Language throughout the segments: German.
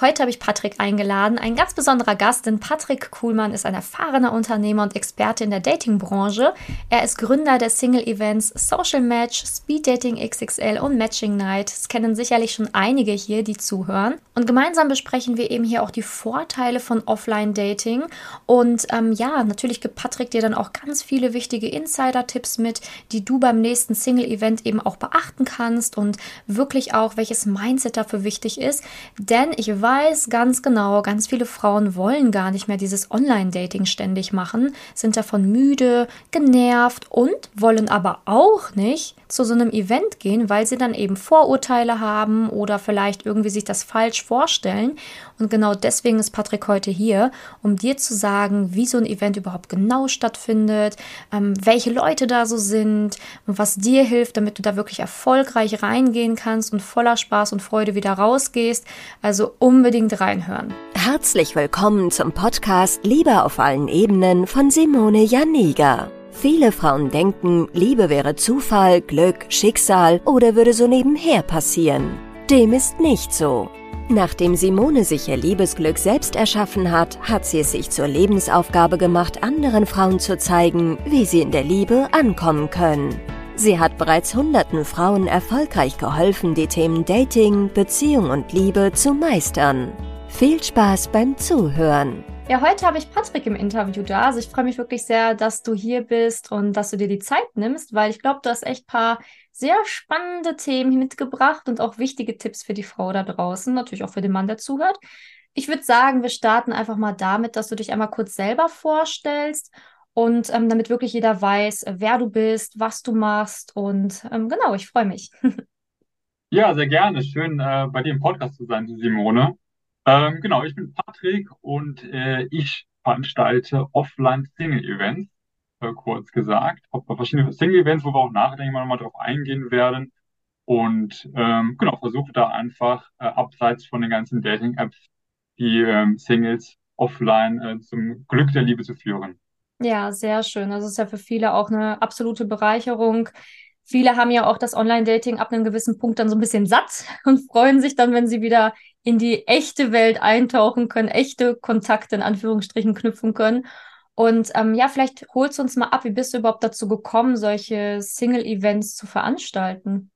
Heute habe ich Patrick eingeladen, ein ganz besonderer Gast, denn Patrick Kuhlmann ist ein erfahrener Unternehmer und Experte in der Datingbranche. Er ist Gründer der Single-Events Social Match, Speed Dating XXL und Matching Night. Das kennen sicherlich schon einige hier, die zuhören. Und gemeinsam besprechen wir eben hier auch die Vorteile von Offline-Dating. Und ähm, ja, natürlich gibt Patrick dir dann auch ganz viele wichtige Insider-Tipps mit, die du beim nächsten Single-Event eben auch beachten kannst und wirklich auch, welches Mindset dafür wichtig ist. Denn ich weiß, weiß ganz genau, ganz viele Frauen wollen gar nicht mehr dieses Online-Dating ständig machen, sind davon müde, genervt und wollen aber auch nicht zu so einem Event gehen, weil sie dann eben Vorurteile haben oder vielleicht irgendwie sich das falsch vorstellen. Und genau deswegen ist Patrick heute hier, um dir zu sagen, wie so ein Event überhaupt genau stattfindet, ähm, welche Leute da so sind und was dir hilft, damit du da wirklich erfolgreich reingehen kannst und voller Spaß und Freude wieder rausgehst. Also unbedingt reinhören. Herzlich willkommen zum Podcast Liebe auf allen Ebenen von Simone Janiga. Viele Frauen denken, Liebe wäre Zufall, Glück, Schicksal oder würde so nebenher passieren. Dem ist nicht so. Nachdem Simone sich ihr Liebesglück selbst erschaffen hat, hat sie es sich zur Lebensaufgabe gemacht, anderen Frauen zu zeigen, wie sie in der Liebe ankommen können. Sie hat bereits hunderten Frauen erfolgreich geholfen, die Themen Dating, Beziehung und Liebe zu meistern. Viel Spaß beim Zuhören! Ja, heute habe ich Patrick im Interview da. Also ich freue mich wirklich sehr, dass du hier bist und dass du dir die Zeit nimmst, weil ich glaube, du hast echt paar sehr spannende Themen mitgebracht und auch wichtige Tipps für die Frau da draußen, natürlich auch für den Mann, der zuhört. Ich würde sagen, wir starten einfach mal damit, dass du dich einmal kurz selber vorstellst und ähm, damit wirklich jeder weiß, wer du bist, was du machst und ähm, genau, ich freue mich. Ja, sehr gerne. Schön, äh, bei dir im Podcast zu sein, Simone. Ähm, genau, ich bin Patrick und äh, ich veranstalte Offline-Single-Events, äh, kurz gesagt. Habe verschiedene Single-Events, wo wir auch nachher, denke ich mal, nochmal drauf eingehen werden. Und ähm, genau, versuche da einfach äh, abseits von den ganzen Dating-Apps die ähm, Singles offline äh, zum Glück der Liebe zu führen. Ja, sehr schön. Das ist ja für viele auch eine absolute Bereicherung. Viele haben ja auch das Online-Dating ab einem gewissen Punkt dann so ein bisschen satt und freuen sich dann, wenn sie wieder in die echte Welt eintauchen können, echte Kontakte in Anführungsstrichen knüpfen können. Und ähm, ja, vielleicht holst du uns mal ab, wie bist du überhaupt dazu gekommen, solche Single-Events zu veranstalten?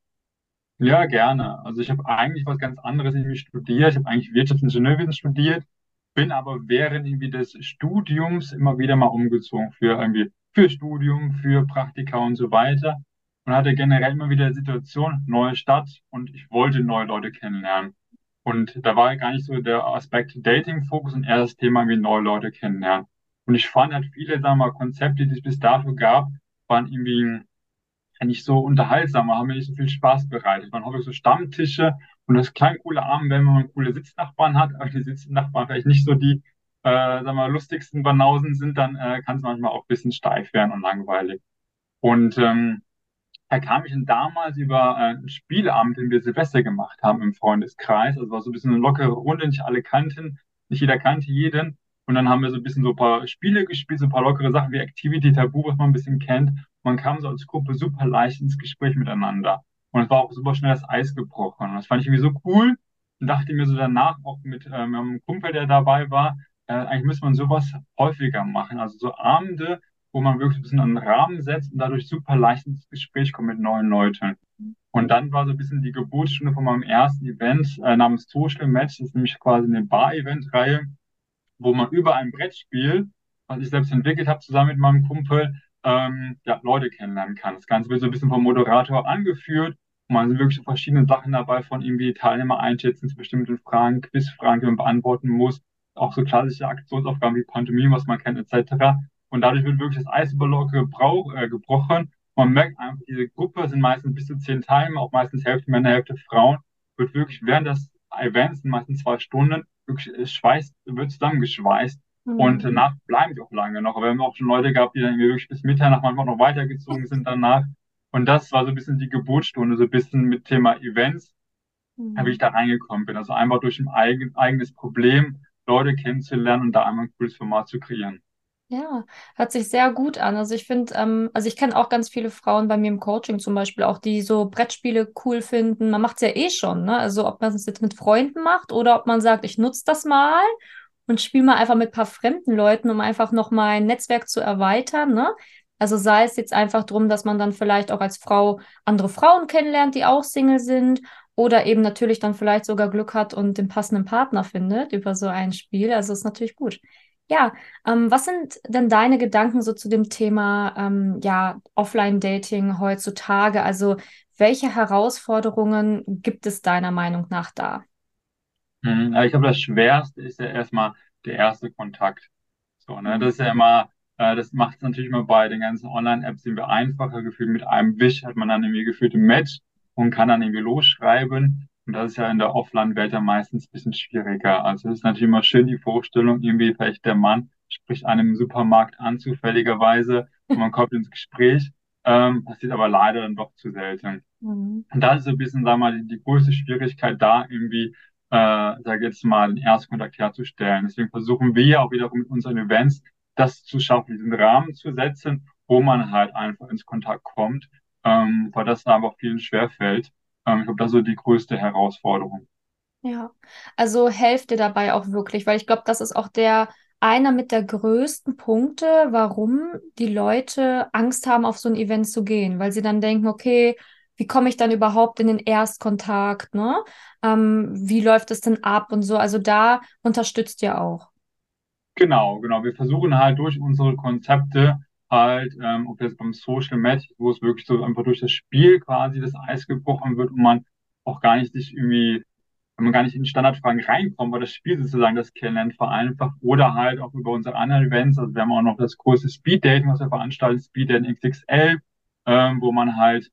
Ja, gerne. Also ich habe eigentlich was ganz anderes irgendwie studiert. Ich habe eigentlich Wirtschaftsingenieurwesen studiert, bin aber während irgendwie des Studiums immer wieder mal umgezogen für irgendwie für Studium, für Praktika und so weiter und hatte generell immer wieder die Situation, neue Stadt und ich wollte neue Leute kennenlernen. Und da war gar nicht so der Aspekt Dating-Fokus und eher das Thema, wie neue Leute kennenlernen. Und ich fand halt viele, sagen wir mal, Konzepte, die es bis dato gab, waren irgendwie nicht so unterhaltsam, haben mir nicht so viel Spaß bereitet. Man hat so Stammtische und das klang coole Abend, wenn man coole Sitznachbarn hat, aber die Sitznachbarn vielleicht nicht so die, äh, sagen wir mal, lustigsten Banausen sind, dann äh, kann es manchmal auch ein bisschen steif werden und langweilig. Und ähm, da kam ich dann damals über äh, einen Spieleabend, den wir Silvester gemacht haben im Freundeskreis. Also war so ein bisschen eine lockere Runde, nicht alle kannten, nicht jeder kannte jeden. Und dann haben wir so ein bisschen so ein paar Spiele gespielt, so ein paar lockere Sachen wie Activity Tabu, was man ein bisschen kennt. Man kam so als Gruppe super leicht ins Gespräch miteinander. Und es war auch super schnell das Eis gebrochen. Und das fand ich irgendwie so cool und dachte mir so danach auch mit ähm, einem Kumpel, der dabei war, äh, eigentlich müsste man sowas häufiger machen. Also so Abende, wo man wirklich ein bisschen einen Rahmen setzt und dadurch super leicht ins Gespräch kommt mit neuen Leuten. Und dann war so ein bisschen die Geburtsstunde von meinem ersten Event äh, namens Social Match. Das ist nämlich quasi eine Bar-Event-Reihe, wo man über ein Brettspiel, was ich selbst entwickelt habe, zusammen mit meinem Kumpel, ähm, ja, Leute kennenlernen kann. Das Ganze wird so ein bisschen vom Moderator angeführt. Und man sind wirklich verschiedene Sachen dabei, von irgendwie Teilnehmer einschätzen zu bestimmten Fragen, Quizfragen, die man beantworten muss. Auch so klassische Aktionsaufgaben wie Pantomime, was man kennt, etc. Und dadurch wird wirklich das Eis über Locke äh, gebrochen. Man merkt einfach, diese Gruppe sind meistens bis zu zehn Teilnehmer, auch meistens Hälfte Männer, Hälfte Frauen. Wird wirklich während des Events, meistens zwei Stunden, wirklich schweißt, wird zusammengeschweißt. Mhm. Und danach bleiben die auch lange noch. Aber wir haben auch schon Leute gehabt, die dann wirklich bis Mitternacht manchmal noch weitergezogen sind danach. Und das war so ein bisschen die Geburtsstunde, so ein bisschen mit Thema Events, mhm. wie ich da reingekommen bin. Also einfach durch ein eigen, eigenes Problem Leute kennenzulernen und da einmal ein cooles Format zu kreieren. Ja, hört sich sehr gut an. Also ich finde, ähm, also ich kenne auch ganz viele Frauen bei mir im Coaching zum Beispiel auch, die so Brettspiele cool finden. Man macht es ja eh schon, ne? Also ob man es jetzt mit Freunden macht oder ob man sagt, ich nutze das mal und spiele mal einfach mit ein paar fremden Leuten, um einfach noch mein Netzwerk zu erweitern, ne? Also sei es jetzt einfach darum, dass man dann vielleicht auch als Frau andere Frauen kennenlernt, die auch Single sind oder eben natürlich dann vielleicht sogar Glück hat und den passenden Partner findet über so ein Spiel. Also ist natürlich gut. Ja, ähm, was sind denn deine Gedanken so zu dem Thema ähm, ja, Offline-Dating heutzutage? Also welche Herausforderungen gibt es deiner Meinung nach da? Mhm. Ja, ich glaube, das Schwerste ist ja erstmal der erste Kontakt. So, ne? Mhm. Das ist ja immer, äh, das macht es natürlich immer bei den ganzen Online-Apps irgendwie einfacher. Gefühlt mit einem Wisch hat man dann irgendwie gefühlt ein Match und kann dann irgendwie losschreiben. Und das ist ja in der Offline-Welt dann meistens ein bisschen schwieriger. Also es ist natürlich immer schön die Vorstellung, irgendwie vielleicht der Mann spricht einem im Supermarkt an, zufälligerweise, und man kommt ins Gespräch. Ähm, passiert aber leider dann doch zu selten. Mhm. Und da ist so ein bisschen, sag mal, die, die größte Schwierigkeit da irgendwie, äh, sag jetzt mal, den Erstkontakt herzustellen. Deswegen versuchen wir auch wiederum mit unseren Events, das zu schaffen, diesen Rahmen zu setzen, wo man halt einfach ins Kontakt kommt, ähm, weil das da einfach vielen schwerfällt. Ähm, ich glaube, das ist so die größte Herausforderung. Ja, also helft dir dabei auch wirklich, weil ich glaube, das ist auch der einer mit der größten Punkte, warum die Leute Angst haben, auf so ein Event zu gehen, weil sie dann denken, okay, wie komme ich dann überhaupt in den Erstkontakt, ne? Ähm, wie läuft es denn ab und so? Also da unterstützt ihr auch. Genau, genau. Wir versuchen halt durch unsere Konzepte halt, ähm, ob jetzt beim Social Match, wo es wirklich so einfach durch das Spiel quasi das Eis gebrochen wird und man auch gar nicht sich irgendwie, wenn man gar nicht in Standardfragen reinkommt, weil das Spiel sozusagen das Kennenlernen vereinfacht oder halt auch über unsere anderen Events. Also wir haben auch noch das große Speed Dating, was wir veranstalten, Speed Dating XXL, ähm, wo man halt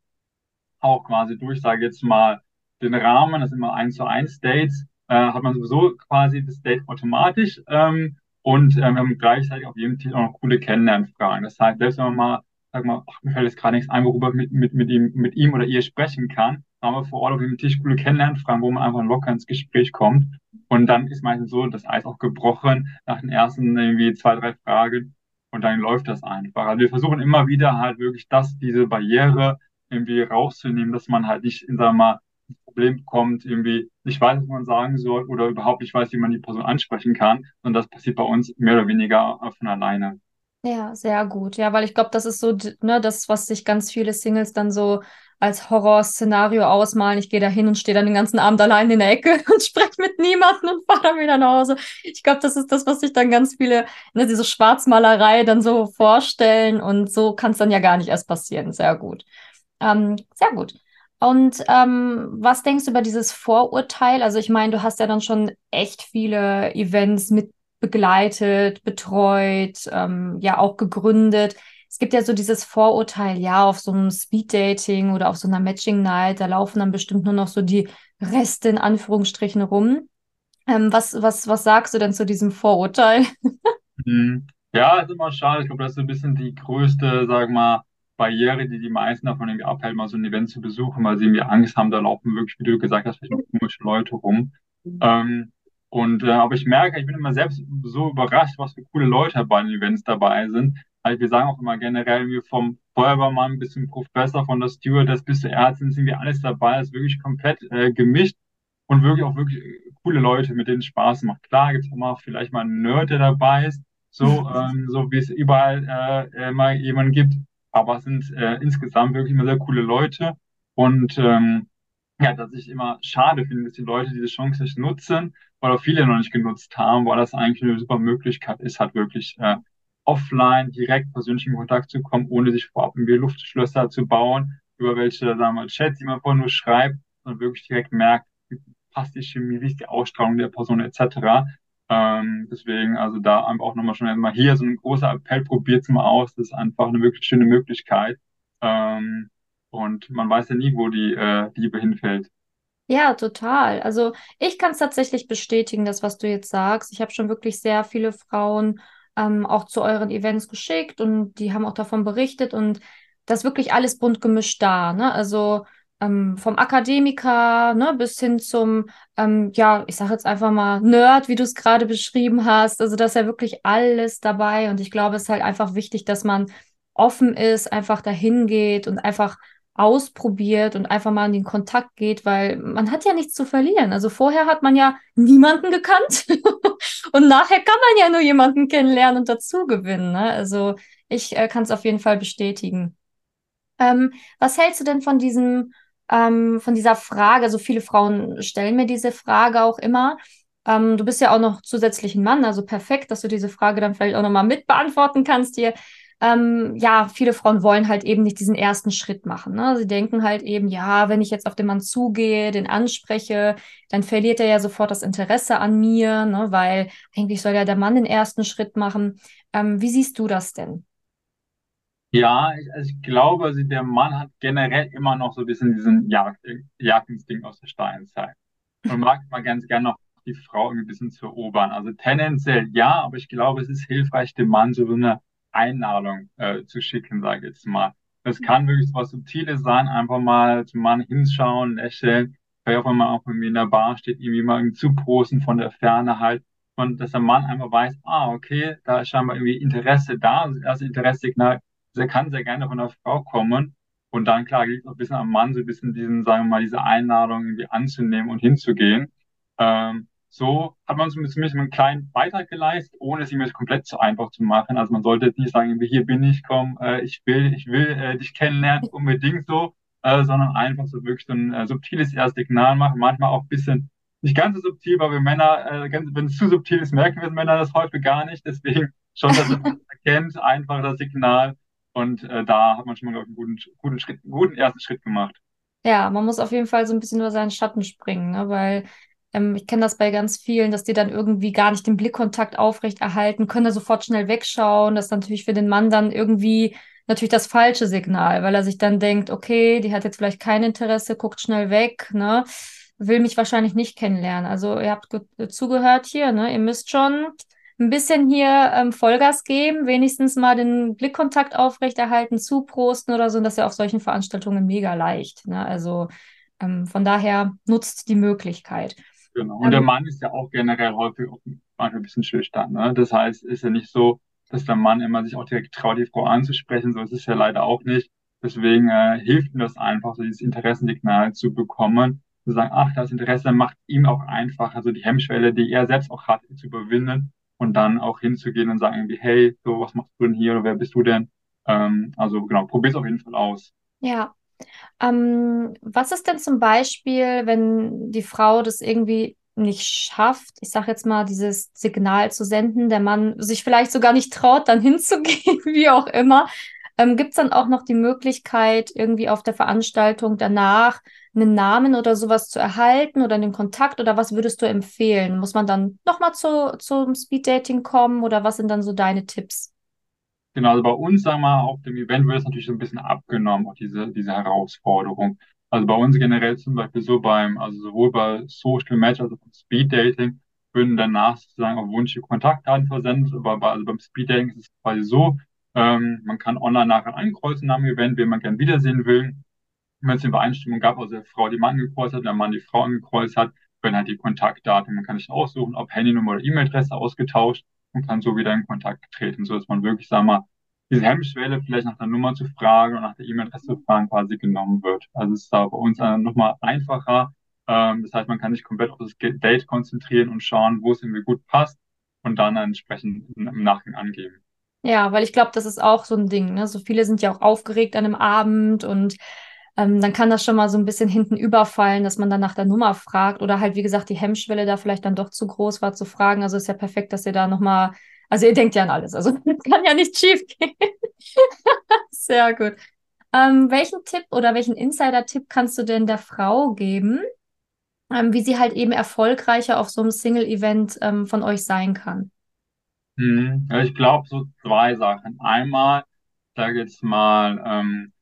auch quasi durch, sage jetzt mal, den Rahmen, das sind immer eins zu eins Dates, äh, hat man sowieso quasi das Date automatisch. Ähm, und ähm, wir haben gleichzeitig auf jedem Titel auch noch coole Kennenlernfragen. Das heißt, selbst wenn man mal, sag mal, ach, mir fällt jetzt gerade nichts ein, worüber mit, mit, mit ihm, mit ihm oder ihr sprechen kann, haben wir vor Ort auf dem Tisch coole Kennenlernfragen, wo man einfach locker ins Gespräch kommt. Und dann ist meistens so das Eis auch gebrochen nach den ersten irgendwie zwei, drei Fragen. Und dann läuft das einfach. Also wir versuchen immer wieder halt wirklich das, diese Barriere irgendwie rauszunehmen, dass man halt nicht in, sagen mal, ein Problem bekommt, irgendwie nicht weiß, was man sagen soll oder überhaupt nicht weiß, wie man die Person ansprechen kann. Und das passiert bei uns mehr oder weniger von alleine. Ja, sehr gut. Ja, weil ich glaube, das ist so, ne, das, was sich ganz viele Singles dann so als Horrorszenario ausmalen. Ich gehe da hin und stehe dann den ganzen Abend allein in der Ecke und spreche mit niemandem und fahre dann wieder nach Hause. Ich glaube, das ist das, was sich dann ganz viele, ne, diese Schwarzmalerei dann so vorstellen und so kann es dann ja gar nicht erst passieren. Sehr gut. Ähm, sehr gut. Und ähm, was denkst du über dieses Vorurteil? Also ich meine, du hast ja dann schon echt viele Events mit begleitet, betreut, ähm, ja auch gegründet. Es gibt ja so dieses Vorurteil, ja, auf so einem Speeddating oder auf so einer Matching Night, da laufen dann bestimmt nur noch so die Reste in Anführungsstrichen rum. Ähm, was, was, was sagst du denn zu diesem Vorurteil? Mhm. Ja, ist immer schade. Ich glaube, das ist so ein bisschen die größte, sag mal, Barriere, die die meisten davon irgendwie abhält, mal so ein Event zu besuchen, weil sie irgendwie Angst haben, da laufen wirklich, wie du gesagt hast, vielleicht komische Leute rum. Ähm, und äh, aber ich merke, ich bin immer selbst so überrascht, was für coole Leute bei den Events dabei sind. Also wir sagen auch immer generell, wir vom Feuerwehrmann bis zum Professor, von der Stewardess bis zur Ärztin sind wir alles dabei. Ist wirklich komplett äh, gemischt und wirklich auch wirklich coole Leute, mit denen es Spaß macht. Klar gibt's auch mal vielleicht mal einen Nerd, der dabei ist, so, ähm, so wie es überall äh, äh, mal jemanden gibt. Aber es sind äh, insgesamt wirklich immer sehr coole Leute. Und ähm, ja, dass ich immer schade finde, dass die Leute diese Chance nicht nutzen oder viele noch nicht genutzt haben, weil das eigentlich eine super Möglichkeit ist, halt wirklich äh, offline direkt persönlich in Kontakt zu kommen, ohne sich vorab irgendwie Luftschlösser zu bauen, über welche, wir mal, Chats, die man vorher nur schreibt, sondern wirklich direkt merkt, wie passt die Chemie, wie ist die Ausstrahlung der Person etc. Ähm, deswegen, also da einfach auch nochmal schon mal hier so ein großer Appell, probiert es mal aus, das ist einfach eine wirklich schöne Möglichkeit. Ähm, und man weiß ja nie, wo die äh, Liebe hinfällt. Ja, total. Also ich kann es tatsächlich bestätigen, das, was du jetzt sagst. Ich habe schon wirklich sehr viele Frauen ähm, auch zu euren Events geschickt und die haben auch davon berichtet und das wirklich alles bunt gemischt da, ne? Also ähm, vom Akademiker ne, bis hin zum, ähm, ja, ich sage jetzt einfach mal Nerd, wie du es gerade beschrieben hast. Also da ist ja wirklich alles dabei und ich glaube, es ist halt einfach wichtig, dass man offen ist, einfach dahin geht und einfach ausprobiert und einfach mal in den Kontakt geht, weil man hat ja nichts zu verlieren. Also vorher hat man ja niemanden gekannt und nachher kann man ja nur jemanden kennenlernen und dazu gewinnen. Ne? Also ich äh, kann es auf jeden Fall bestätigen. Ähm, was hältst du denn von diesem, ähm, von dieser Frage? Also viele Frauen stellen mir diese Frage auch immer. Ähm, du bist ja auch noch zusätzlich ein Mann, also perfekt, dass du diese Frage dann vielleicht auch nochmal mit beantworten kannst hier ähm, ja, viele Frauen wollen halt eben nicht diesen ersten Schritt machen. Ne? Sie denken halt eben, ja, wenn ich jetzt auf den Mann zugehe, den anspreche, dann verliert er ja sofort das Interesse an mir, ne? weil eigentlich soll ja der Mann den ersten Schritt machen. Ähm, wie siehst du das denn? Ja, ich, also ich glaube, also der Mann hat generell immer noch so ein bisschen diesen Jagd, Jagdinstinkt aus der Steinzeit und mag mal ganz gerne noch die Frau irgendwie ein bisschen zu erobern. Also tendenziell ja, aber ich glaube, es ist hilfreich, dem Mann so eine Einladung äh, zu schicken, sage ich jetzt mal. Das kann wirklich was Subtiles sein, einfach mal zum Mann hinschauen, lächeln, vielleicht auch wenn man auch irgendwie in der Bar steht, irgendwie mal irgendwie zuprosten von der Ferne halt. Und dass der Mann einfach weiß, ah, okay, da ist scheinbar irgendwie Interesse da, also das erste Interesse-Signal, der kann sehr gerne von der Frau kommen. Und dann, klar, liegt auch ein bisschen am Mann, so ein bisschen diesen, sagen wir mal, diese Einladung irgendwie anzunehmen und hinzugehen. Ähm, so hat man zumindest einen kleinen Beitrag geleistet, ohne es ihm jetzt komplett zu einfach zu machen. Also man sollte jetzt nicht sagen, hier bin ich, komm, äh, ich will, ich will äh, dich kennenlernen, unbedingt so, äh, sondern einfach so wirklich so ein äh, subtiles Erstsignal machen. Manchmal auch ein bisschen nicht ganz so subtil, weil wir Männer, äh, ganz, wenn es zu subtil ist, merken wir Männer das häufig gar nicht. Deswegen schon, dass man erkennt, einfach das Signal. Und äh, da hat man schon mal, einen guten, guten Schritt, guten ersten Schritt gemacht. Ja, man muss auf jeden Fall so ein bisschen über seinen Schatten springen, ne? weil ähm, ich kenne das bei ganz vielen, dass die dann irgendwie gar nicht den Blickkontakt aufrechterhalten, können da sofort schnell wegschauen. Das ist natürlich für den Mann dann irgendwie natürlich das falsche Signal, weil er sich dann denkt, okay, die hat jetzt vielleicht kein Interesse, guckt schnell weg, ne? Will mich wahrscheinlich nicht kennenlernen. Also ihr habt zugehört hier, ne? Ihr müsst schon ein bisschen hier ähm, Vollgas geben, wenigstens mal den Blickkontakt aufrechterhalten, zuprosten oder so. Und das ist ja auf solchen Veranstaltungen mega leicht. Ne? Also ähm, von daher nutzt die Möglichkeit. Genau. Und der Mann ist ja auch generell häufig auch manchmal ein bisschen schüchtern. Ne? Das heißt, ist ja nicht so, dass der Mann immer sich auch direkt traut, die Frau anzusprechen. So ist es ja leider auch nicht. Deswegen äh, hilft ihm das einfach, so dieses Interessensignal zu bekommen, zu sagen, ach, das Interesse macht ihm auch einfach, also die Hemmschwelle, die er selbst auch hat, zu überwinden und dann auch hinzugehen und sagen irgendwie, hey, so, was machst du denn hier oder wer bist du denn? Ähm, also genau, probier's auf jeden Fall aus. Ja, ähm, was ist denn zum Beispiel, wenn die Frau das irgendwie nicht schafft, ich sage jetzt mal, dieses Signal zu senden, der Mann sich vielleicht sogar nicht traut, dann hinzugehen, wie auch immer. Ähm, Gibt es dann auch noch die Möglichkeit, irgendwie auf der Veranstaltung danach einen Namen oder sowas zu erhalten oder einen Kontakt oder was würdest du empfehlen? Muss man dann nochmal zu, zum Speeddating kommen oder was sind dann so deine Tipps? Genau, also bei uns, sagen wir mal, auf dem Event wird es natürlich so ein bisschen abgenommen, auch diese, diese Herausforderung. Also bei uns generell zum Beispiel so beim, also sowohl bei Social Match als auch beim Speed Dating würden danach sozusagen auf Wunsch die Kontaktdaten versendet, aber bei, also beim Speed Dating ist es quasi so, ähm, man kann online nachher einkreuzen nach dem Event, wen man gern wiedersehen will. Wenn es eine Übereinstimmung gab, also der Frau die Mann gekreuzt hat, der Mann die Frau angekreuzt hat, werden halt die Kontaktdaten, man kann sich aussuchen, ob Handynummer oder E-Mail-Adresse ausgetauscht und kann so wieder in Kontakt treten, so dass man wirklich, sagen mal, diese Hemmschwelle vielleicht nach der Nummer zu fragen und nach der E-Mail-Adresse zu fragen quasi genommen wird. Also es ist da bei uns nochmal einfacher. Ähm, das heißt, man kann sich komplett auf das Date konzentrieren und schauen, wo es irgendwie gut passt und dann entsprechend im Nachgang angeben. Ja, weil ich glaube, das ist auch so ein Ding. Ne? So viele sind ja auch aufgeregt an einem Abend und ähm, dann kann das schon mal so ein bisschen hinten überfallen, dass man dann nach der Nummer fragt oder halt, wie gesagt, die Hemmschwelle da vielleicht dann doch zu groß war zu fragen. Also ist ja perfekt, dass ihr da nochmal, also ihr denkt ja an alles, also kann ja nicht schief gehen. Sehr gut. Ähm, welchen Tipp oder welchen Insider-Tipp kannst du denn der Frau geben, ähm, wie sie halt eben erfolgreicher auf so einem Single-Event ähm, von euch sein kann? Hm, ja, ich glaube so zwei Sachen. Einmal, sage jetzt mal, ähm,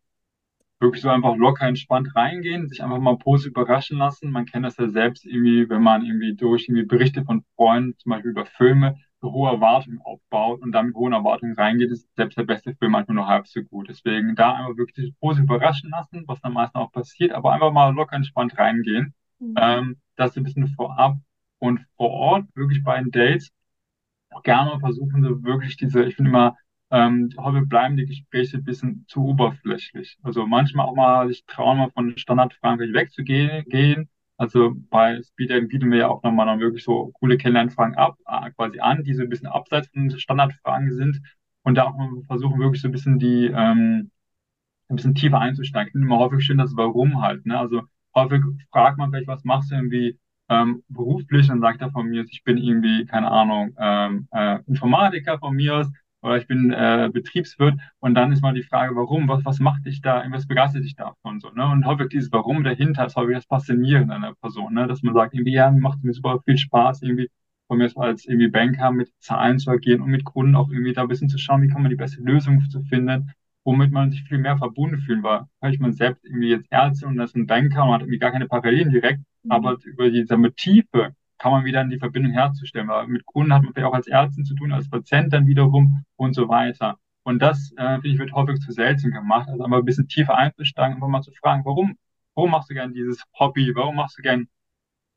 wirklich so einfach locker entspannt reingehen, sich einfach mal positiv überraschen lassen. Man kennt das ja selbst irgendwie, wenn man irgendwie durch irgendwie Berichte von Freunden, zum Beispiel über Filme, hohe Erwartungen aufbaut und dann mit hohen Erwartungen reingeht, ist selbst der beste Film manchmal nur halb so gut. Deswegen da einfach wirklich positiv überraschen lassen, was dann meistens auch passiert, aber einfach mal locker entspannt reingehen. Mhm. Ähm, das ein bisschen vorab und vor Ort, wirklich bei den Dates, auch gerne mal versuchen, so wirklich diese, ich finde immer, ähm, häufig bleiben die Gespräche ein bisschen zu oberflächlich. Also manchmal auch mal sich trauen, mal von Standardfragen wegzugehen, gehen, also bei Speed bieten wir ja auch nochmal noch wirklich so coole Kennenlernfragen ab, äh, quasi an, die so ein bisschen abseits von Standardfragen sind und da auch mal versuchen wirklich so ein bisschen die, ähm, ein bisschen tiefer einzusteigen. Ich finde immer häufig schön das Warum halt, ne? Also häufig fragt man vielleicht, was machst du irgendwie ähm, beruflich? Dann sagt er von mir, ich bin irgendwie, keine Ahnung, ähm, äh, Informatiker von mir aus oder ich bin äh, Betriebswirt und dann ist mal die Frage, warum, was, was macht dich da, was begeistert dich davon so, ne? Und häufig dieses Warum dahinter ist häufig das Faszinierende an der Person, ne? Dass man sagt, irgendwie, ja, macht mir super viel Spaß, irgendwie von mir als irgendwie Banker mit Zahlen zu agieren und mit Kunden auch irgendwie da ein bisschen zu schauen, wie kann man die beste Lösung zu finden, womit man sich viel mehr verbunden fühlen, weil ich man selbst irgendwie jetzt Ärzte und das ist ein Banker und hat irgendwie gar keine Parallelen direkt, mhm. aber über diese Tiefe kann man wieder in die Verbindung herzustellen. Weil mit Kunden hat man vielleicht auch als Ärztin zu tun, als Patient dann wiederum und so weiter. Und das, äh, finde ich, wird häufig zu selten gemacht. Also einfach ein bisschen tiefer einzusteigen, einfach mal zu fragen, warum, warum machst du gern dieses Hobby? Warum machst du gern,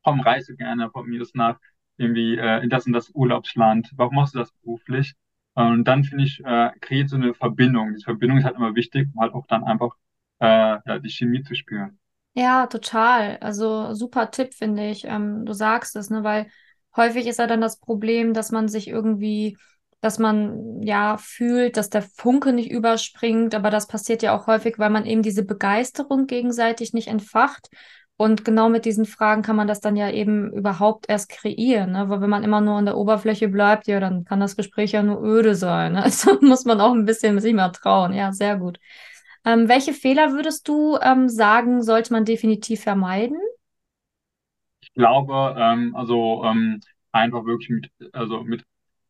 warum reist du gerne von mir das nach irgendwie äh, in das und das Urlaubsland? Warum machst du das beruflich? Und dann finde ich, äh, kreiert so eine Verbindung. Diese Verbindung ist halt immer wichtig, um halt auch dann einfach äh, ja, die Chemie zu spüren. Ja, total. Also super Tipp, finde ich. Ähm, du sagst es, ne, weil häufig ist ja dann das Problem, dass man sich irgendwie, dass man ja fühlt, dass der Funke nicht überspringt, aber das passiert ja auch häufig, weil man eben diese Begeisterung gegenseitig nicht entfacht. Und genau mit diesen Fragen kann man das dann ja eben überhaupt erst kreieren, ne? Weil wenn man immer nur an der Oberfläche bleibt, ja, dann kann das Gespräch ja nur öde sein. Ne? Also muss man auch ein bisschen sich mal trauen. Ja, sehr gut. Ähm, welche Fehler würdest du ähm, sagen, sollte man definitiv vermeiden? Ich glaube, ähm, also ähm, einfach wirklich mit, also mit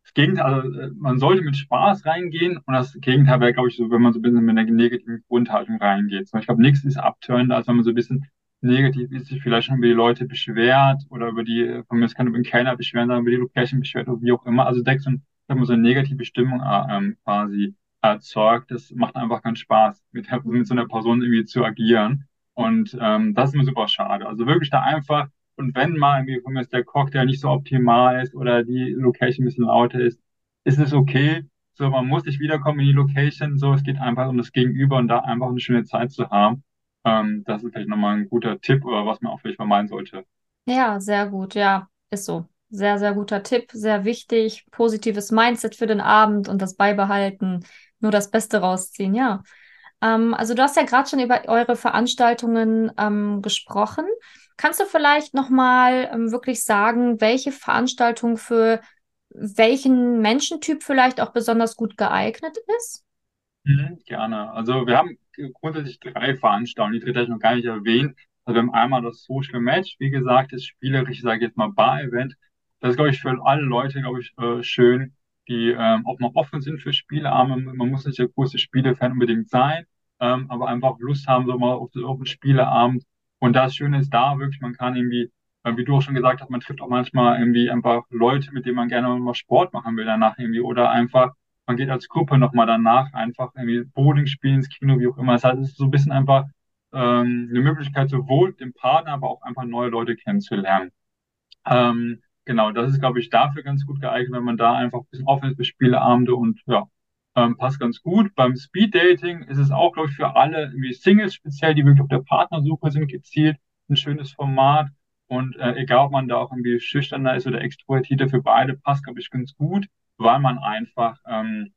das Gegenteil, also äh, man sollte mit Spaß reingehen und das Gegenteil wäre, glaube ich, so, wenn man so ein bisschen mit einer negativen Grundhaltung reingeht. Ich glaube, nichts ist abtörender, als wenn man so ein bisschen negativ ist, sich vielleicht schon über die Leute beschwert oder über die, von mir kann über den Kellner beschweren, sondern über die Location beschwert oder wie auch immer. Also direkt so, ein, so eine negative Stimmung äh, ähm, quasi erzeugt. Das macht einfach ganz Spaß, mit, mit so einer Person irgendwie zu agieren. Und ähm, das ist mir super schade. Also wirklich da einfach, und wenn mal irgendwie von mir der Cocktail nicht so optimal ist oder die Location ein bisschen lauter ist, ist es okay. So, man muss nicht wiederkommen in die Location. So, es geht einfach um das Gegenüber und da einfach eine schöne Zeit zu haben. Ähm, das ist vielleicht nochmal ein guter Tipp oder was man auch vielleicht vermeiden sollte. Ja, sehr gut. Ja, ist so. Sehr, sehr guter Tipp, sehr wichtig. Positives Mindset für den Abend und das Beibehalten nur das Beste rausziehen, ja. Ähm, also du hast ja gerade schon über eure Veranstaltungen ähm, gesprochen. Kannst du vielleicht nochmal ähm, wirklich sagen, welche Veranstaltung für welchen Menschentyp vielleicht auch besonders gut geeignet ist? Mhm, gerne. Also wir haben grundsätzlich drei Veranstaltungen, die dritte habe ich noch gar nicht erwähnt. Also wir haben einmal das Social Match, wie gesagt, das spielerische, sage ich jetzt mal, Bar-Event. Das ist, glaube ich, für alle Leute, glaube ich, äh, schön die ähm, auch noch offen sind für Spieleabend. Man muss nicht der große Spielefan unbedingt sein, ähm, aber einfach Lust haben, so mal auf, auf einen Spieleabend. Und das Schöne ist da wirklich, man kann irgendwie, äh, wie du auch schon gesagt hast, man trifft auch manchmal irgendwie einfach Leute, mit denen man gerne mal Sport machen will danach irgendwie oder einfach, man geht als Gruppe nochmal danach einfach irgendwie Bowling spielen, ins Kino, wie auch immer. Das heißt, es ist so ein bisschen einfach ähm, eine Möglichkeit, sowohl dem Partner, aber auch einfach neue Leute kennenzulernen. Ähm, genau, das ist, glaube ich, dafür ganz gut geeignet, wenn man da einfach ein bisschen offen ist für Spieleabende und ja, ähm, passt ganz gut. Beim Speed Dating ist es auch, glaube ich, für alle, wie Singles speziell, die wirklich auf der Partnersuche sind, gezielt ein schönes Format. Und äh, egal, ob man da auch irgendwie schüchterner ist oder extrovertierter, für beide passt, glaube ich, ganz gut, weil man einfach, ähm,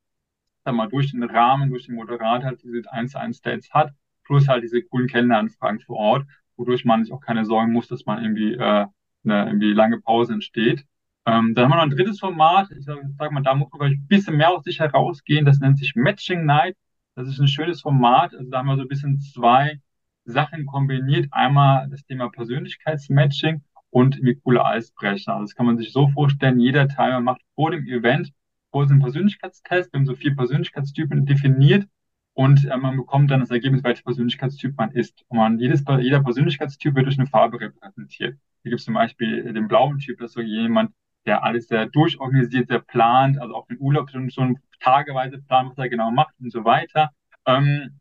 sag mal, durch den Rahmen, durch den Moderator halt diese 1 zu 1 Dates hat, plus halt diese coolen Kennenlernanfragen vor Ort, wodurch man sich auch keine Sorgen muss, dass man irgendwie äh, eine irgendwie lange Pause entsteht. Ähm, dann haben wir noch ein drittes Format. Ich sage sag mal, da muss man ein bisschen mehr aus sich herausgehen. Das nennt sich Matching Night. Das ist ein schönes Format. Also da haben wir so ein bisschen zwei Sachen kombiniert. Einmal das Thema Persönlichkeitsmatching und wie coole Eisbrecher. Also das kann man sich so vorstellen. Jeder Teilnehmer macht vor dem Event vor dem Persönlichkeitstest. Wir haben so vier Persönlichkeitstypen definiert und äh, man bekommt dann das Ergebnis, welcher Persönlichkeitstyp man ist. Und man, jedes, jeder Persönlichkeitstyp wird durch eine Farbe repräsentiert. Hier gibt es zum Beispiel den blauen Typ, das ist so jemand, der alles sehr durchorganisiert, sehr plant, also auch den Urlaub schon, schon tageweise plant, was er genau macht und so weiter. Ähm,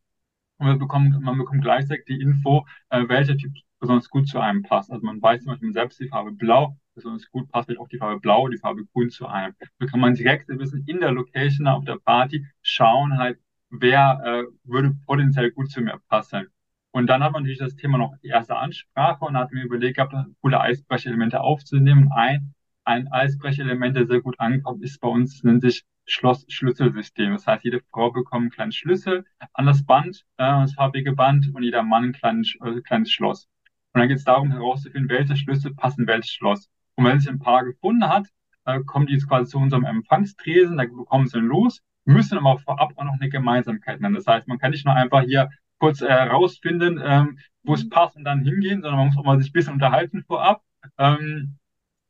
und man bekommt, man bekommt gleichzeitig die Info, äh, welcher Typ besonders gut zu einem passt. Also man weiß zum Beispiel selbst die Farbe Blau besonders gut passt, vielleicht auch die Farbe Blau, die Farbe Grün zu einem. So kann man direkt ein bisschen in der Location auf der Party schauen halt, wer äh, würde potenziell gut zu mir passen. Und dann hat man natürlich das Thema noch die erste Ansprache und hat mir überlegt, gehabt, coole Eisbrecherelemente aufzunehmen. Ein, ein Eisbrecherelement, der sehr gut ankommt, ist bei uns, nennt sich Schloss-Schlüsselsystem. Das heißt, jede Frau bekommt einen kleinen Schlüssel an das Band, äh, das farbige Band und jeder Mann ein kleines, äh, kleines Schloss. Und dann geht es darum herauszufinden, welche Schlüssel passen welches Schloss. Und wenn sich ein Paar gefunden hat, äh, kommen die jetzt quasi zu unserem Empfangstresen, da bekommen sie los, müssen aber vorab auch noch eine Gemeinsamkeit nennen. Das heißt, man kann nicht nur einfach hier kurz äh, rausfinden, ähm, wo es mhm. passt und dann hingehen, sondern man muss auch mal sich ein bisschen unterhalten vorab. Ähm,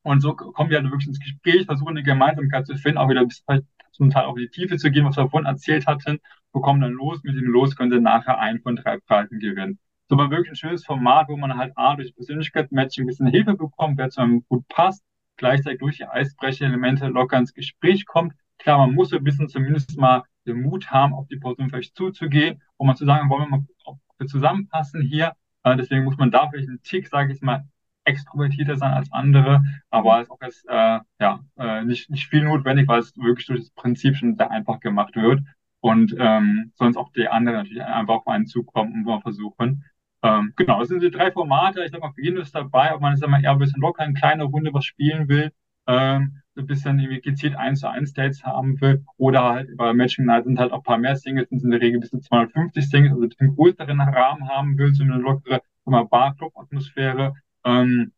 und so kommen wir halt wirklich ins Gespräch, versuchen eine Gemeinsamkeit zu finden, auch wieder bis zum Teil auch in die Tiefe zu gehen, was wir vorhin erzählt hatten, bekommen dann los, mit dem Los können sie nachher einen von drei Preisen gewinnen. So war wirklich ein schönes Format, wo man halt A, durch Persönlichkeitsmatching ein bisschen Hilfe bekommt, wer zu einem gut passt, gleichzeitig durch die Eisbrecher-Elemente locker ins Gespräch kommt. Klar, man muss ein bisschen zumindest mal den Mut haben, auf die Person vielleicht zuzugehen, um mal zu sagen, wollen wir mal, ob wir zusammenpassen hier. Äh, deswegen muss man da vielleicht einen Tick, sage ich mal, extrovertierter sein als andere, aber es ist auch jetzt, äh, ja, äh, nicht, nicht viel notwendig, weil es wirklich durch das Prinzip schon sehr einfach gemacht wird und ähm, sonst auch die anderen natürlich einfach auf einen zukommen und mal versuchen. Ähm, genau, das sind die drei Formate. Ich sag mal, für jeden ist dabei, ob man sag mal, eher ein bisschen locker, eine kleine Runde was spielen will, ähm, so ein bisschen irgendwie gezielt 1 zu 1 Dates haben will oder halt bei Matching Night sind halt auch ein paar mehr Singles, sind in der Regel bis zu 250 Singles, also einen größeren Rahmen haben will, so eine lockere Bar-Club-Atmosphäre, ähm,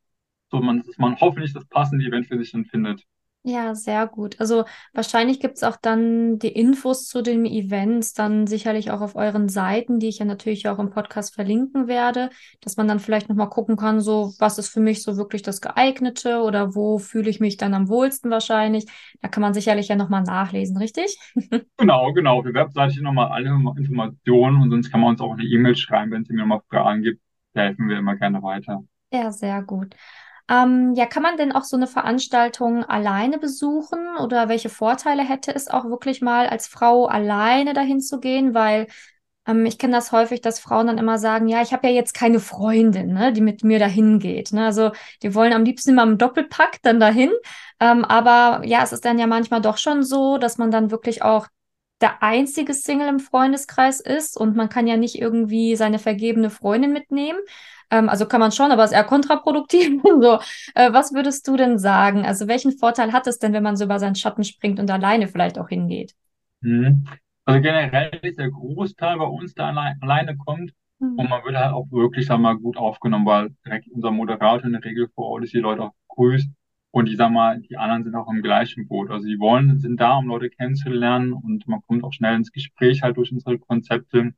so man, dass man hoffentlich das passende Event für sich dann findet. Ja, sehr gut. Also wahrscheinlich gibt es auch dann die Infos zu den Events dann sicherlich auch auf euren Seiten, die ich ja natürlich auch im Podcast verlinken werde, dass man dann vielleicht nochmal gucken kann, so was ist für mich so wirklich das geeignete oder wo fühle ich mich dann am wohlsten wahrscheinlich. Da kann man sicherlich ja nochmal nachlesen, richtig? Genau, genau. Auf der Webseite nochmal alle Informationen und sonst kann man uns auch eine E-Mail schreiben, wenn es mir nochmal Fragen gibt. Da helfen wir immer gerne weiter. Ja, sehr gut. Ähm, ja, kann man denn auch so eine Veranstaltung alleine besuchen oder welche Vorteile hätte es auch wirklich mal als Frau alleine dahin zu gehen? Weil ähm, ich kenne das häufig, dass Frauen dann immer sagen, ja, ich habe ja jetzt keine Freundin, ne, die mit mir dahin geht. Ne? Also die wollen am liebsten immer im Doppelpack dann dahin. Ähm, aber ja, es ist dann ja manchmal doch schon so, dass man dann wirklich auch der einzige Single im Freundeskreis ist und man kann ja nicht irgendwie seine vergebene Freundin mitnehmen. Ähm, also kann man schon, aber ist eher kontraproduktiv. so, äh, was würdest du denn sagen? Also welchen Vorteil hat es denn, wenn man so über seinen Schatten springt und alleine vielleicht auch hingeht? Mhm. Also generell ist der Großteil bei uns, der allein, alleine kommt. Mhm. Und man wird halt auch wirklich, sag mal, gut aufgenommen, weil direkt unser Moderator in der Regel vor Ort ist, die Leute auch grüßt. Und ich sag mal, die anderen sind auch im gleichen Boot. Also die wollen, sind da, um Leute kennenzulernen und man kommt auch schnell ins Gespräch halt durch unsere Konzepte.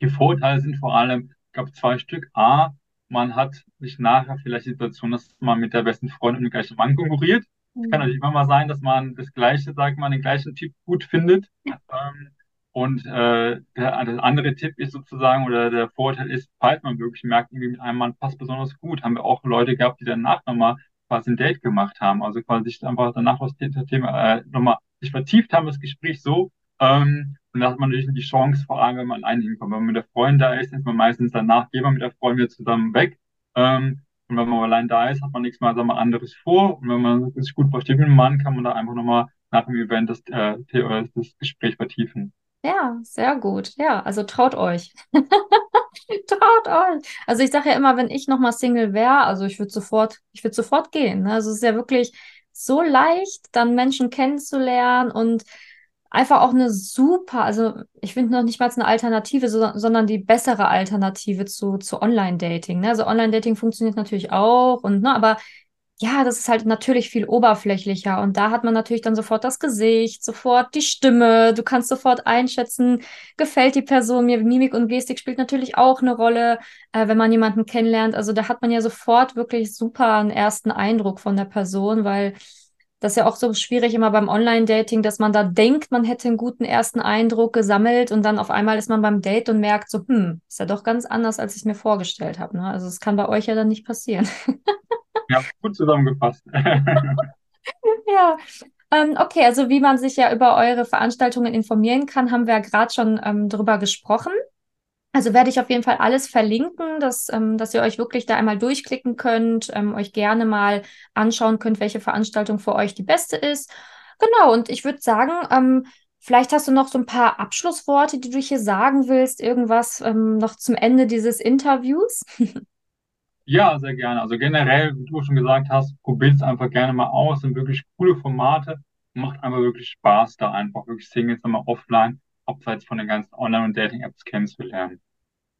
Die Vorteile sind vor allem, ich glaube, zwei Stück. A, man hat sich nachher vielleicht die Situation, dass man mit der besten Freundin und dem gleichen Mann konkurriert. Es kann mhm. natürlich immer mal sein, dass man das gleiche, sagt man, den gleichen Typ gut findet. Ähm, und äh, der, der andere Tipp ist sozusagen, oder der Vorteil ist, falls man wirklich merkt, irgendwie mit einem Mann passt besonders gut, haben wir auch Leute gehabt, die danach nochmal quasi ein Date gemacht haben. Also quasi sich einfach danach das Thema äh, nochmal sich vertieft haben, das Gespräch so, ähm, und da hat man natürlich die Chance, vor allem, wenn man allein hinkommt. Wenn man mit der Freundin da ist, ist man meistens danach, geht man mit der Freundin zusammen weg. Ähm, und wenn man allein da ist, hat man nichts mal, sagen wir, anderes vor. Und wenn man sich gut versteht mit dem Mann, kann man da einfach nochmal nach dem Event das, äh, das Gespräch vertiefen. Ja, sehr gut. Ja, also traut euch. traut euch. Also ich sage ja immer, wenn ich nochmal Single wäre, also ich würde sofort, ich würde sofort gehen. Ne? Also es ist ja wirklich so leicht, dann Menschen kennenzulernen und einfach auch eine super, also ich finde noch nicht mal eine Alternative, so, sondern die bessere Alternative zu, zu Online-Dating. Ne? Also Online-Dating funktioniert natürlich auch und ne, aber ja, das ist halt natürlich viel oberflächlicher und da hat man natürlich dann sofort das Gesicht, sofort die Stimme, du kannst sofort einschätzen, gefällt die Person mir, Mimik und Gestik spielt natürlich auch eine Rolle, äh, wenn man jemanden kennenlernt. Also da hat man ja sofort wirklich super einen ersten Eindruck von der Person, weil das ist ja auch so schwierig immer beim Online-Dating, dass man da denkt, man hätte einen guten ersten Eindruck gesammelt und dann auf einmal ist man beim Date und merkt so, hm, ist ja doch ganz anders, als ich mir vorgestellt habe. Ne? Also es kann bei euch ja dann nicht passieren. ja, gut zusammengefasst. Ja, ähm, okay, also wie man sich ja über eure Veranstaltungen informieren kann, haben wir ja gerade schon ähm, drüber gesprochen. Also werde ich auf jeden Fall alles verlinken, dass, ähm, dass ihr euch wirklich da einmal durchklicken könnt, ähm, euch gerne mal anschauen könnt, welche Veranstaltung für euch die beste ist. Genau, und ich würde sagen, ähm, vielleicht hast du noch so ein paar Abschlussworte, die du hier sagen willst, irgendwas ähm, noch zum Ende dieses Interviews. Ja, sehr gerne. Also generell, wie du schon gesagt hast, probiert es einfach gerne mal aus, sind wirklich coole Formate, macht einfach wirklich Spaß, da einfach wirklich Singles nochmal offline, abseits von den ganzen Online- und Dating-Apps kennenzulernen.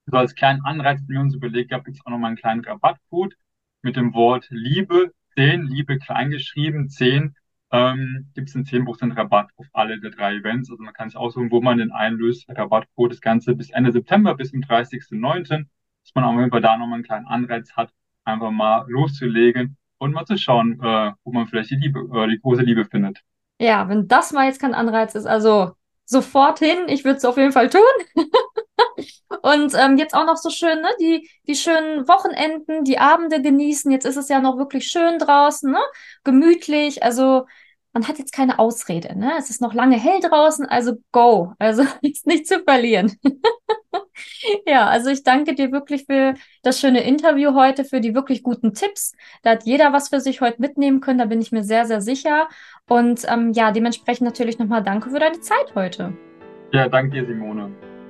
So als kleinen Anreiz, den wir uns überlegt haben, gibt es auch nochmal einen kleinen Rabattcode mit dem Wort Liebe 10, Liebe kleingeschrieben 10, ähm, gibt es einen 10% Rabatt auf alle der drei Events. Also man kann sich aussuchen, wo man den einlöst. Rabattcode das Ganze bis Ende September, bis zum 30.09 dass man auf jeden da nochmal einen kleinen Anreiz hat, einfach mal loszulegen und mal zu schauen, äh, wo man vielleicht die Liebe, äh, die große Liebe findet. Ja, wenn das mal jetzt kein Anreiz ist, also sofort hin, ich würde es auf jeden Fall tun. Und ähm, jetzt auch noch so schön, ne? Die, die schönen Wochenenden, die Abende genießen. Jetzt ist es ja noch wirklich schön draußen, ne? Gemütlich. Also man hat jetzt keine Ausrede, ne? Es ist noch lange hell draußen, also go. Also ist nicht zu verlieren. Ja, also ich danke dir wirklich für das schöne Interview heute, für die wirklich guten Tipps. Da hat jeder was für sich heute mitnehmen können, da bin ich mir sehr, sehr sicher. Und ähm, ja, dementsprechend natürlich nochmal danke für deine Zeit heute. Ja, danke dir, Simone.